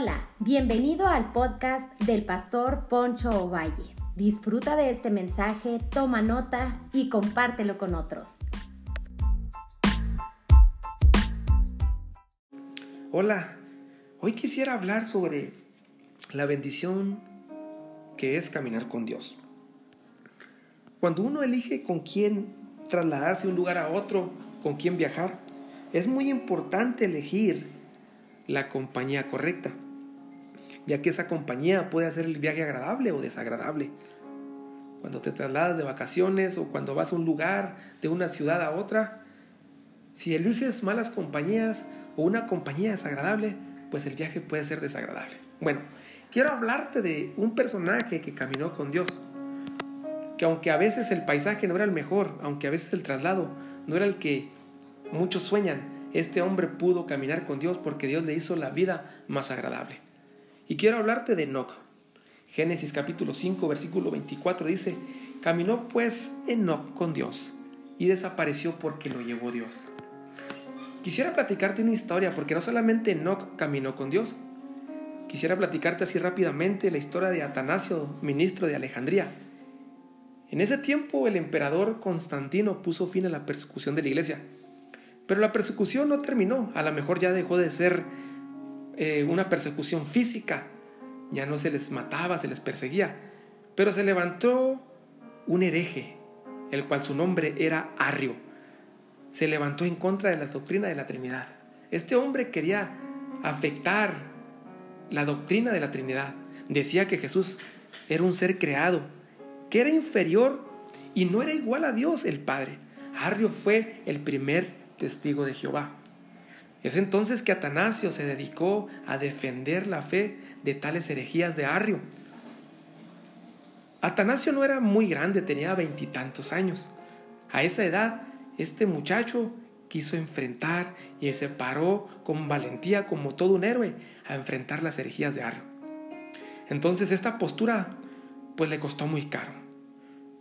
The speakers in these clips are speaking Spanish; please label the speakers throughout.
Speaker 1: Hola, bienvenido al podcast del pastor Poncho Ovalle. Disfruta de este mensaje, toma nota y compártelo con otros.
Speaker 2: Hola, hoy quisiera hablar sobre la bendición que es caminar con Dios. Cuando uno elige con quién trasladarse de un lugar a otro, con quién viajar, es muy importante elegir la compañía correcta, ya que esa compañía puede hacer el viaje agradable o desagradable. Cuando te trasladas de vacaciones o cuando vas a un lugar, de una ciudad a otra, si eliges malas compañías o una compañía desagradable, pues el viaje puede ser desagradable. Bueno, quiero hablarte de un personaje que caminó con Dios, que aunque a veces el paisaje no era el mejor, aunque a veces el traslado no era el que muchos sueñan, este hombre pudo caminar con Dios porque Dios le hizo la vida más agradable. Y quiero hablarte de Enoch. Génesis capítulo 5, versículo 24 dice, caminó pues Enoch con Dios y desapareció porque lo llevó Dios. Quisiera platicarte una historia porque no solamente Enoch caminó con Dios, quisiera platicarte así rápidamente la historia de Atanasio, ministro de Alejandría. En ese tiempo el emperador Constantino puso fin a la persecución de la iglesia pero la persecución no terminó, a lo mejor ya dejó de ser eh, una persecución física, ya no se les mataba, se les perseguía, pero se levantó un hereje, el cual su nombre era Arrio. Se levantó en contra de la doctrina de la Trinidad. Este hombre quería afectar la doctrina de la Trinidad. Decía que Jesús era un ser creado, que era inferior y no era igual a Dios el Padre. Arrio fue el primer testigo de Jehová. Es entonces que Atanasio se dedicó a defender la fe de tales herejías de Arrio. Atanasio no era muy grande, tenía veintitantos años. A esa edad, este muchacho quiso enfrentar y se paró con valentía como todo un héroe a enfrentar las herejías de Arrio. Entonces esta postura pues le costó muy caro.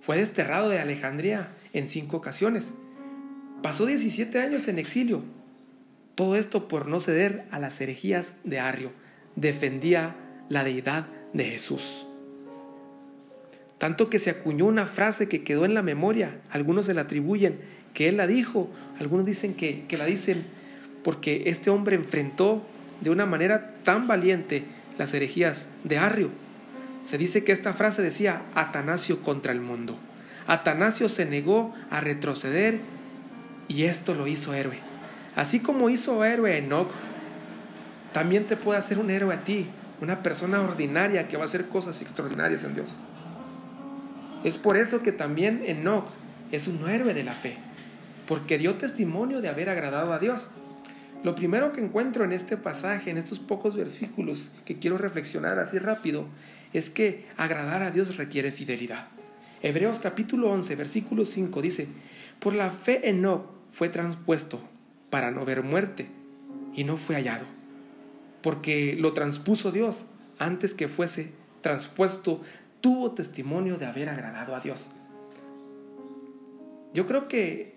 Speaker 2: Fue desterrado de Alejandría en cinco ocasiones Pasó 17 años en exilio. Todo esto por no ceder a las herejías de Arrio. Defendía la deidad de Jesús. Tanto que se acuñó una frase que quedó en la memoria. Algunos se la atribuyen que él la dijo. Algunos dicen que, que la dicen porque este hombre enfrentó de una manera tan valiente las herejías de Arrio. Se dice que esta frase decía Atanasio contra el mundo. Atanasio se negó a retroceder y esto lo hizo héroe. Así como hizo héroe a Enoch, también te puede hacer un héroe a ti, una persona ordinaria que va a hacer cosas extraordinarias en Dios. Es por eso que también Enoch es un héroe de la fe, porque dio testimonio de haber agradado a Dios. Lo primero que encuentro en este pasaje, en estos pocos versículos que quiero reflexionar así rápido, es que agradar a Dios requiere fidelidad. Hebreos capítulo 11, versículo 5 dice, por la fe Enoch fue transpuesto para no ver muerte y no fue hallado, porque lo transpuso Dios antes que fuese transpuesto, tuvo testimonio de haber agradado a Dios. Yo creo que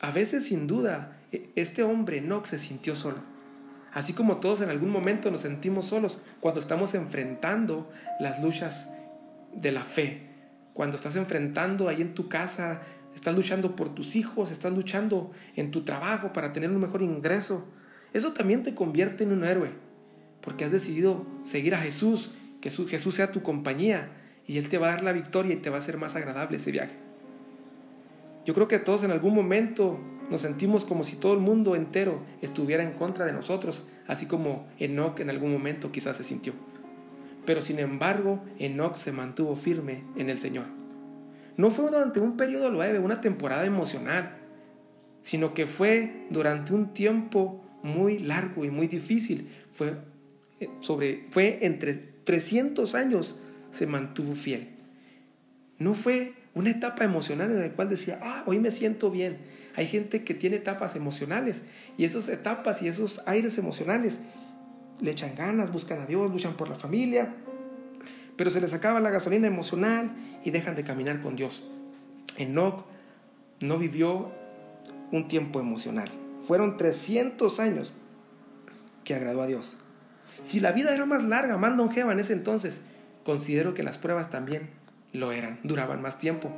Speaker 2: a veces sin duda e, este hombre Enoch se sintió solo. Así como todos en algún momento nos sentimos solos cuando estamos enfrentando las luchas de la fe, cuando estás enfrentando ahí en tu casa estás luchando por tus hijos, estás luchando en tu trabajo para tener un mejor ingreso. Eso también te convierte en un héroe, porque has decidido seguir a Jesús, que Jesús sea tu compañía y Él te va a dar la victoria y te va a hacer más agradable ese viaje. Yo creo que todos en algún momento nos sentimos como si todo el mundo entero estuviera en contra de nosotros, así como Enoch en algún momento quizás se sintió. Pero sin embargo, Enoch se mantuvo firme en el Señor. No fue durante un periodo leve, una temporada emocional, sino que fue durante un tiempo muy largo y muy difícil. Fue, eh, sobre, fue entre 300 años se mantuvo fiel. No fue una etapa emocional en la cual decía, ah, hoy me siento bien. Hay gente que tiene etapas emocionales y esas etapas y esos aires emocionales le echan ganas, buscan a Dios, luchan por la familia, pero se les acaba la gasolina emocional y dejan de caminar con Dios. Enoch no vivió un tiempo emocional. Fueron 300 años que agradó a Dios. Si la vida era más larga, más longeva en ese entonces, considero que las pruebas también lo eran, duraban más tiempo.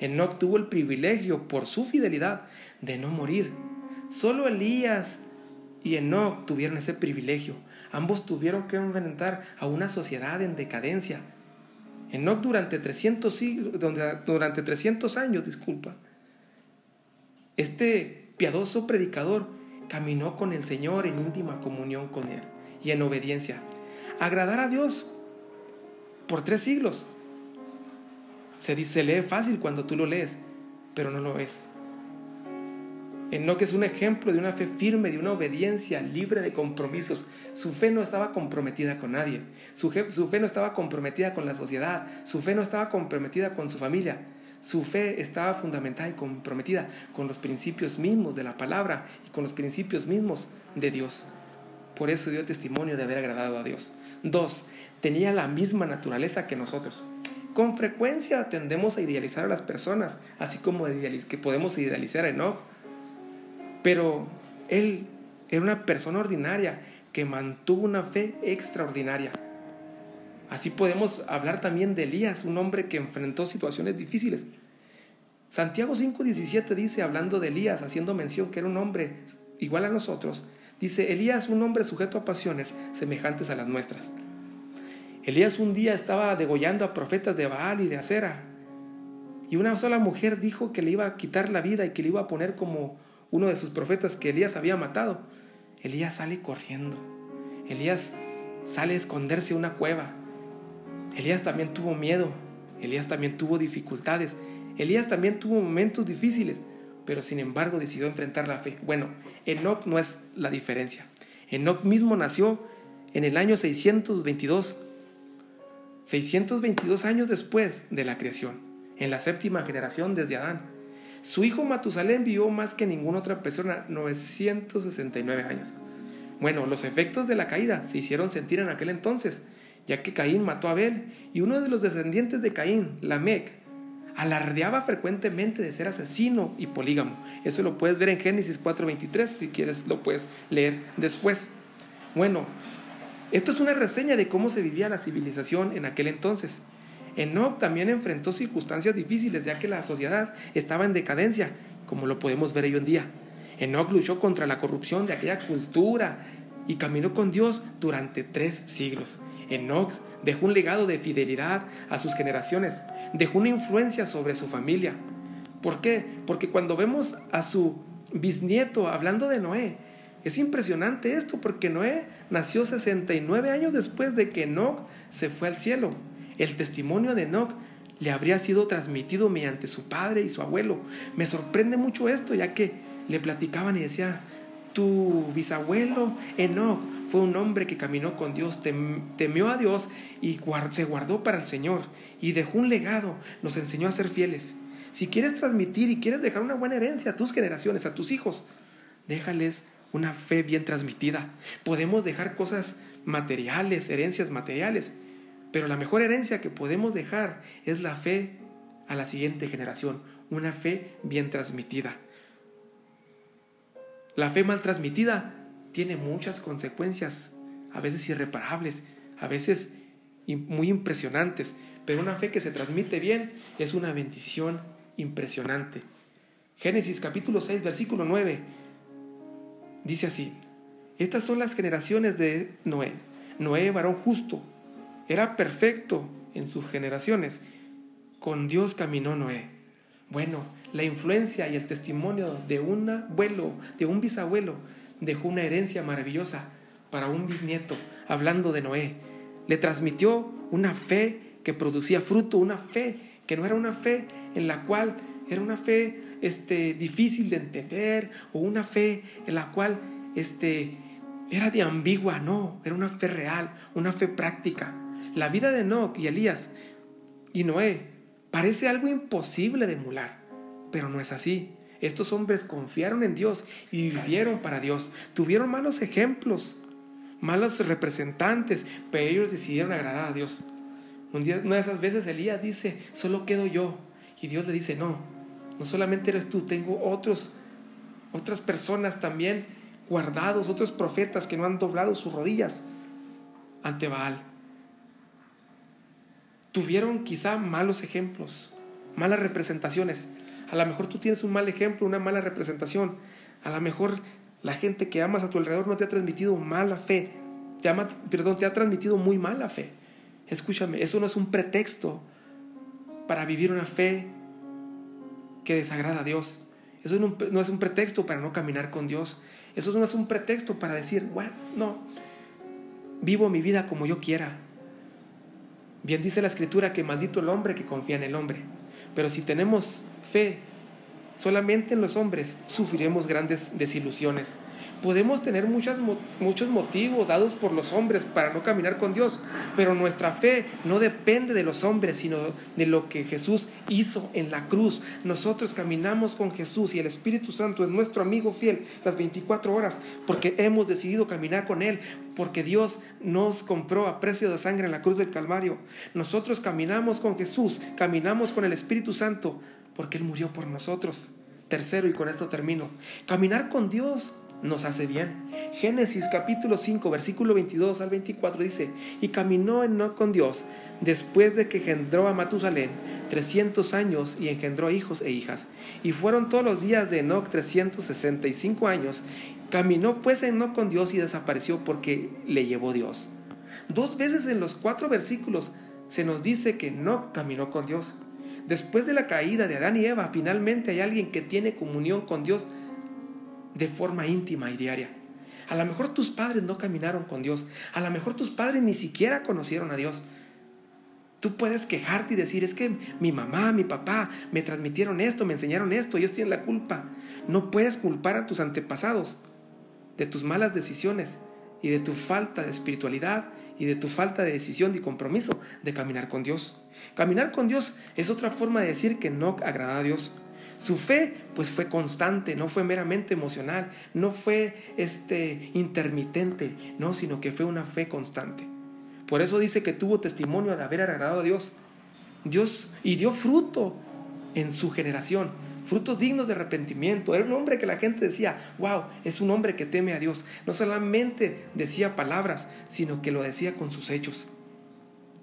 Speaker 2: Enoch tuvo el privilegio, por su fidelidad, de no morir. Solo Elías y Enoch tuvieron ese privilegio. Ambos tuvieron que enfrentar a una sociedad en decadencia. Enoch durante 300, siglos, durante 300 años, disculpa, este piadoso predicador caminó con el Señor en íntima comunión con Él y en obediencia. Agradar a Dios por tres siglos. Se dice, lee fácil cuando tú lo lees, pero no lo es. Enoch es un ejemplo de una fe firme, de una obediencia libre de compromisos. Su fe no estaba comprometida con nadie. Su, su fe no estaba comprometida con la sociedad. Su fe no estaba comprometida con su familia. Su fe estaba fundamentada y comprometida con los principios mismos de la palabra y con los principios mismos de Dios. Por eso dio testimonio de haber agradado a Dios. Dos, tenía la misma naturaleza que nosotros. Con frecuencia tendemos a idealizar a las personas, así como que podemos idealizar a Enoch. Pero él era una persona ordinaria que mantuvo una fe extraordinaria. Así podemos hablar también de Elías, un hombre que enfrentó situaciones difíciles. Santiago 5:17 dice, hablando de Elías, haciendo mención que era un hombre igual a nosotros, dice, Elías un hombre sujeto a pasiones semejantes a las nuestras. Elías un día estaba degollando a profetas de Baal y de Acera, y una sola mujer dijo que le iba a quitar la vida y que le iba a poner como uno de sus profetas que Elías había matado. Elías sale corriendo. Elías sale a esconderse en una cueva. Elías también tuvo miedo, Elías también tuvo dificultades, Elías también tuvo momentos difíciles, pero sin embargo decidió enfrentar la fe. Bueno, Enoch no es la diferencia. Enoch mismo nació en el año 622, 622 años después de la creación, en la séptima generación desde Adán. Su hijo Matusalén vivió más que ninguna otra persona, 969 años. Bueno, los efectos de la caída se hicieron sentir en aquel entonces ya que Caín mató a Abel y uno de los descendientes de Caín, Lamec, alardeaba frecuentemente de ser asesino y polígamo. Eso lo puedes ver en Génesis 4:23, si quieres lo puedes leer después. Bueno, esto es una reseña de cómo se vivía la civilización en aquel entonces. Enoch también enfrentó circunstancias difíciles ya que la sociedad estaba en decadencia, como lo podemos ver hoy en día. Enoch luchó contra la corrupción de aquella cultura y caminó con Dios durante tres siglos. Enoch dejó un legado de fidelidad a sus generaciones, dejó una influencia sobre su familia. ¿Por qué? Porque cuando vemos a su bisnieto hablando de Noé, es impresionante esto porque Noé nació 69 años después de que Enoch se fue al cielo. El testimonio de Enoch le habría sido transmitido mediante su padre y su abuelo. Me sorprende mucho esto, ya que le platicaban y decía, tu bisabuelo Enoch fue un hombre que caminó con Dios, temió a Dios y se guardó para el Señor y dejó un legado, nos enseñó a ser fieles. Si quieres transmitir y quieres dejar una buena herencia a tus generaciones, a tus hijos, déjales una fe bien transmitida. Podemos dejar cosas materiales, herencias materiales, pero la mejor herencia que podemos dejar es la fe a la siguiente generación, una fe bien transmitida. La fe mal transmitida tiene muchas consecuencias, a veces irreparables, a veces muy impresionantes, pero una fe que se transmite bien es una bendición impresionante. Génesis capítulo 6, versículo 9, dice así, estas son las generaciones de Noé. Noé, varón justo, era perfecto en sus generaciones. Con Dios caminó Noé. Bueno, la influencia y el testimonio de un abuelo, de un bisabuelo, dejó una herencia maravillosa para un bisnieto, hablando de Noé. Le transmitió una fe que producía fruto, una fe que no era una fe en la cual era una fe este, difícil de entender o una fe en la cual este, era de ambigua, no, era una fe real, una fe práctica. La vida de Enoch y Elías y Noé parece algo imposible de emular, pero no es así. Estos hombres confiaron en Dios y vivieron para Dios. Tuvieron malos ejemplos, malos representantes, pero ellos decidieron agradar a Dios. Un día, una de esas veces Elías dice, solo quedo yo. Y Dios le dice, no, no solamente eres tú, tengo otros, otras personas también guardados, otros profetas que no han doblado sus rodillas ante Baal. Tuvieron quizá malos ejemplos, malas representaciones. A lo mejor tú tienes un mal ejemplo, una mala representación. A lo mejor la gente que amas a tu alrededor no te ha transmitido mala fe. Te perdón, te ha transmitido muy mala fe. Escúchame, eso no es un pretexto para vivir una fe que desagrada a Dios. Eso no, es un pretexto para no caminar con Dios. Eso no es un pretexto para decir, bueno, no, vivo mi vida como yo quiera. Bien dice la escritura que maldito el hombre que confía en el hombre. Pero si tenemos fe solamente en los hombres, sufriremos grandes desilusiones. Podemos tener muchas, muchos motivos dados por los hombres para no caminar con Dios, pero nuestra fe no depende de los hombres, sino de lo que Jesús hizo en la cruz. Nosotros caminamos con Jesús y el Espíritu Santo es nuestro amigo fiel las 24 horas, porque hemos decidido caminar con Él, porque Dios nos compró a precio de sangre en la cruz del Calvario. Nosotros caminamos con Jesús, caminamos con el Espíritu Santo, porque Él murió por nosotros. Tercero, y con esto termino, caminar con Dios nos hace bien. Génesis capítulo 5, versículo 22 al 24 dice, y caminó Enoch con Dios después de que engendró a Matusalén 300 años y engendró hijos e hijas. Y fueron todos los días de Enoch 365 años. Caminó pues Enoch con Dios y desapareció porque le llevó Dios. Dos veces en los cuatro versículos se nos dice que no caminó con Dios. Después de la caída de Adán y Eva, finalmente hay alguien que tiene comunión con Dios de forma íntima y diaria. A lo mejor tus padres no caminaron con Dios. A lo mejor tus padres ni siquiera conocieron a Dios. Tú puedes quejarte y decir, es que mi mamá, mi papá me transmitieron esto, me enseñaron esto, ellos tienen la culpa. No puedes culpar a tus antepasados de tus malas decisiones y de tu falta de espiritualidad y de tu falta de decisión y compromiso de caminar con Dios. Caminar con Dios es otra forma de decir que no agrada a Dios. Su fe pues fue constante, no fue meramente emocional, no fue este intermitente, no, sino que fue una fe constante. Por eso dice que tuvo testimonio de haber agradado a Dios. Dios y dio fruto en su generación, frutos dignos de arrepentimiento. Era un hombre que la gente decía, wow, es un hombre que teme a Dios. No solamente decía palabras, sino que lo decía con sus hechos.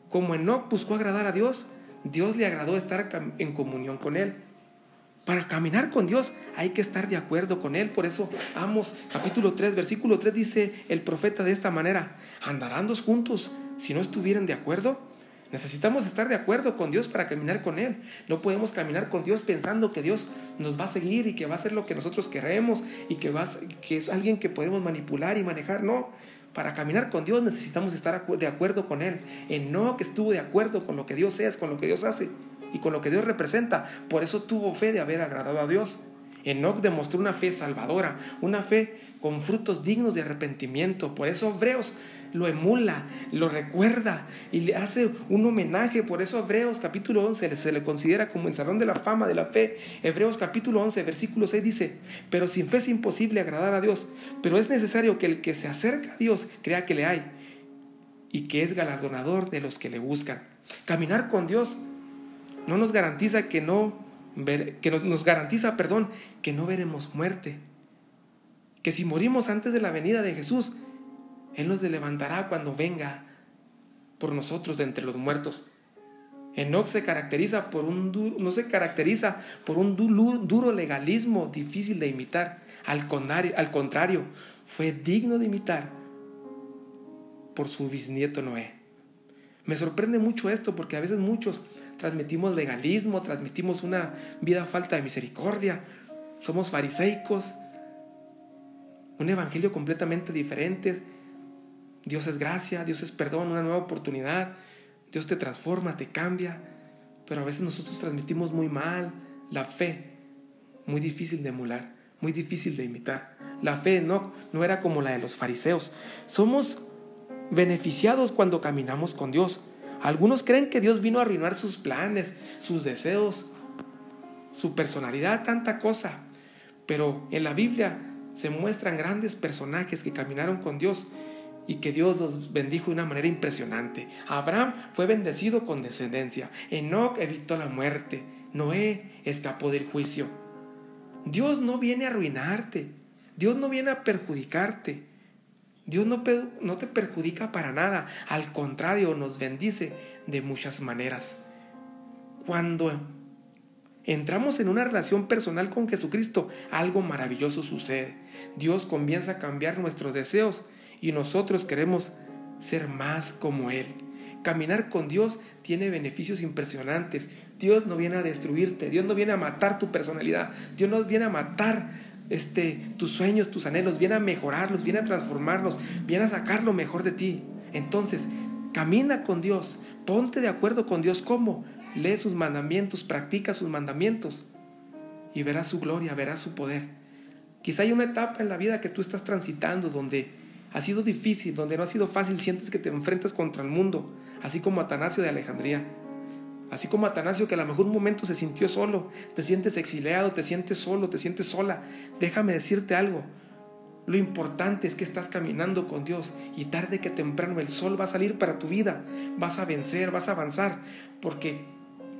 Speaker 2: Como Enoch buscó agradar a Dios, Dios le agradó estar en comunión con él. Para caminar con Dios hay que estar de acuerdo con Él. Por eso Amos capítulo 3, versículo 3 dice el profeta de esta manera, ¿andarán dos juntos si no estuvieran de acuerdo? Necesitamos estar de acuerdo con Dios para caminar con Él. No podemos caminar con Dios pensando que Dios nos va a seguir y que va a hacer lo que nosotros queremos y que, es alguien que podemos manipular y manejar. No, para caminar con Dios necesitamos estar de acuerdo con Él. En no que estuvo de acuerdo con lo que Dios es, con lo que Dios hace y con lo que Dios representa. Por eso tuvo fe de haber agradado a Dios. Enoch demostró una fe salvadora, una fe con frutos dignos de arrepentimiento. Por eso Hebreos lo emula, lo recuerda y le hace un homenaje. Por eso Hebreos capítulo 11 se le considera como el salón de la fama de la fe. Hebreos capítulo 11, versículo 6 dice, pero sin fe es imposible agradar a Dios, pero es necesario que el que se acerca a Dios crea que le hay y que es galardonador de los que le buscan. Caminar con Dios no nos garantiza que no que nos garantiza, perdón, que no veremos muerte. Que si morimos antes de la venida de Jesús, él nos levantará cuando venga por nosotros de entre los muertos. Enoch se caracteriza por un no se caracteriza por un duro legalismo difícil de imitar. Al contrario, fue digno de imitar por su bisnieto Noé. Me sorprende mucho esto porque a veces muchos transmitimos legalismo, transmitimos una vida falta de misericordia, somos fariseicos, un evangelio completamente diferente. Dios es gracia, Dios es perdón, una nueva oportunidad, Dios te transforma, te cambia, pero a veces nosotros transmitimos muy mal la fe, muy difícil de emular, muy difícil de imitar. La fe no, no era como la de los fariseos. Somos beneficiados cuando caminamos con Dios. Algunos creen que Dios vino a arruinar sus planes, sus deseos, su personalidad, tanta cosa. Pero en la Biblia se muestran grandes personajes que caminaron con Dios y que Dios los bendijo de una manera impresionante. Abraham fue bendecido con descendencia. Enoch evitó la muerte. Noé escapó del juicio. Dios no viene a arruinarte. Dios no viene a perjudicarte. Dios no, te perjudica para nada, al contrario, nos bendice de muchas maneras. Cuando entramos en una relación personal con Jesucristo, algo maravilloso sucede. Dios comienza a cambiar nuestros deseos y nosotros queremos ser más como Él. Caminar con Dios tiene beneficios impresionantes. Dios no viene a destruirte, Dios no viene a matar tu personalidad, Dios no viene a matar este, tus sueños, tus anhelos, viene a mejorarlos, viene a transformarlos, viene a sacar lo mejor de ti. Entonces, camina con Dios, ponte de acuerdo con Dios. ¿Cómo? Lee sus mandamientos, practica sus mandamientos y verás su gloria, verás su poder. Quizá hay una etapa en la vida que tú estás transitando donde ha sido difícil, donde no ha sido fácil, sientes que te enfrentas contra el mundo, así como Atanasio de Alejandría. Así como Atanasio que a lo mejor un momento se sintió solo, te sientes exiliado, te sientes solo, te sientes sola. Déjame decirte algo. Lo importante es que estás caminando con Dios y tarde que temprano el sol va a salir para tu vida. Vas a vencer, vas a avanzar, porque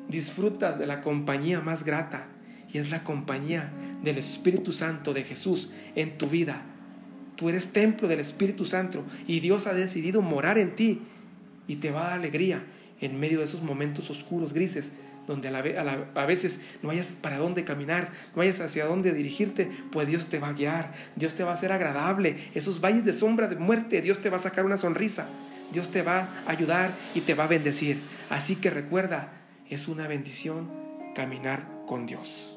Speaker 2: disfrutas de la compañía más grata y es la compañía del Espíritu Santo de Jesús en tu vida. Tú eres templo del Espíritu Santo y Dios ha decidido morar en ti y te va a dar alegría en medio de esos momentos oscuros, grises, donde a, veces no hayas para dónde caminar, no hayas hacia dónde dirigirte, pues Dios te va a guiar, Dios te va a hacer agradable. Esos valles de sombra de muerte, Dios te va a sacar una sonrisa, Dios te va a ayudar y te va a bendecir. Así que recuerda, es una bendición caminar con Dios.